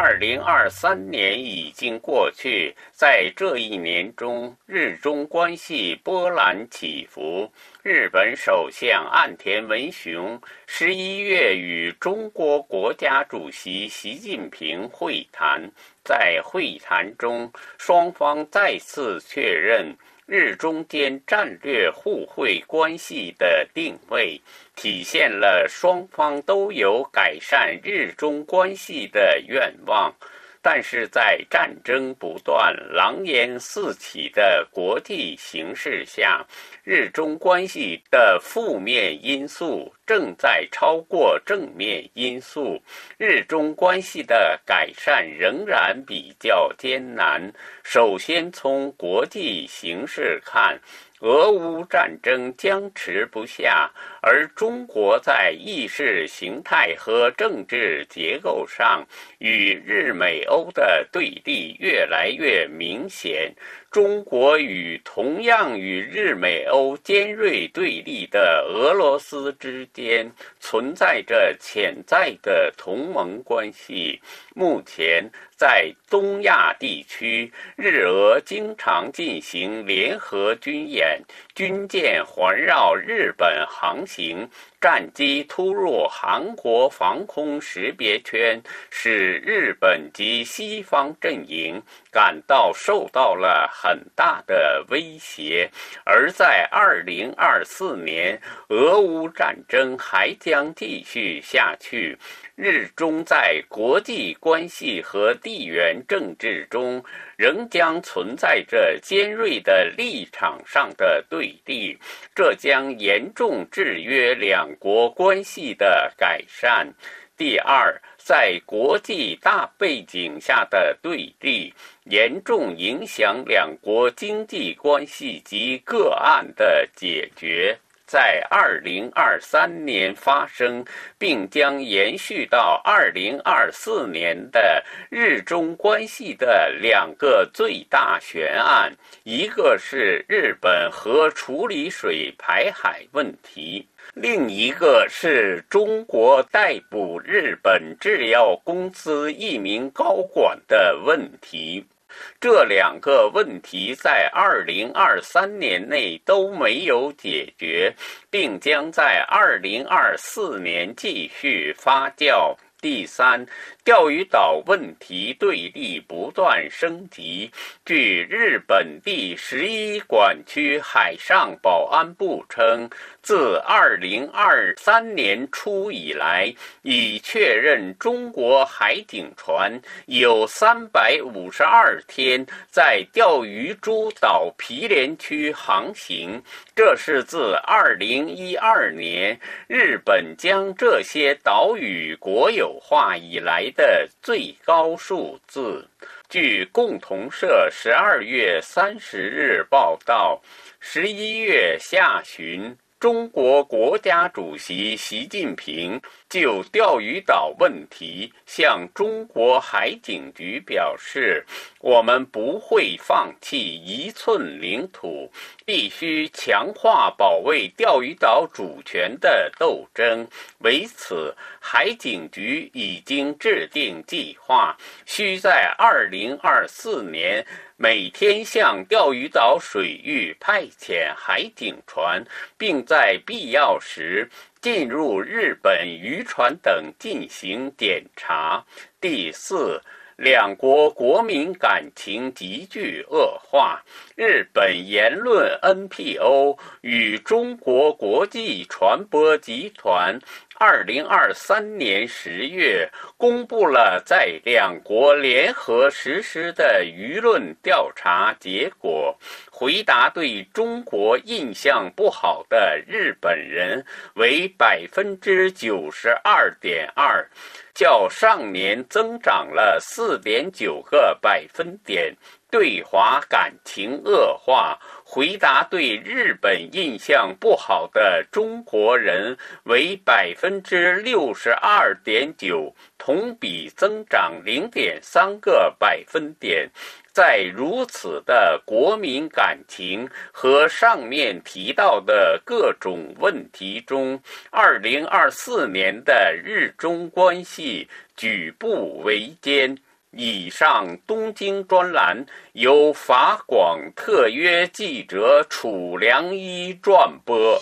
二零二三年已经过去，在这一年中，日中关系波澜起伏。日本首相岸田文雄十一月与中国国家主席习近平会谈，在会谈中，双方再次确认日中间战略互惠关系的定位。体现了双方都有改善日中关系的愿望，但是在战争不断、狼烟四起的国际形势下，日中关系的负面因素正在超过正面因素，日中关系的改善仍然比较艰难。首先从国际形势看。俄乌战争僵持不下，而中国在意识形态和政治结构上与日美欧的对立越来越明显。中国与同样与日美欧尖锐对立的俄罗斯之间存在着潜在的同盟关系。目前在东亚地区，日俄经常进行联合军演，军舰环绕日本航行。战机突入韩国防空识别圈，使日本及西方阵营感到受到了很大的威胁。而在二零二四年，俄乌战争还将继续下去。日中在国际关系和地缘政治中仍将存在着尖锐的立场上的对立，这将严重制约两国关系的改善。第二，在国际大背景下的对立，严重影响两国经济关系及个案的解决。在二零二三年发生，并将延续到二零二四年的日中关系的两个最大悬案，一个是日本核处理水排海问题，另一个是中国逮捕日本制药公司一名高管的问题。这两个问题在二零二三年内都没有解决，并将在二零二四年继续发酵。第三。钓鱼岛问题对立不断升级。据日本第十一管区海上保安部称，自二零二三年初以来，已确认中国海警船有三百五十二天在钓鱼诸岛毗连区航行，这是自二零一二年日本将这些岛屿国有化以来。的最高数字。据共同社十二月三十日报道，十一月下旬。中国国家主席习近平就钓鱼岛问题向中国海警局表示：“我们不会放弃一寸领土，必须强化保卫钓鱼岛主权的斗争。为此，海警局已经制定计划，需在二零二四年。”每天向钓鱼岛水域派遣海警船，并在必要时进入日本渔船等进行检查。第四，两国国民感情急剧恶化。日本言论 NPO 与中国国际传播集团。二零二三年十月，公布了在两国联合实施的舆论调查结果。回答对中国印象不好的日本人为百分之九十二点二，较上年增长了四点九个百分点。对华感情恶化，回答对日本印象不好的中国人为百分之六十二点九，同比增长零点三个百分点。在如此的国民感情和上面提到的各种问题中，二零二四年的日中关系举步维艰。以上东京专栏由法广特约记者楚良一撰播。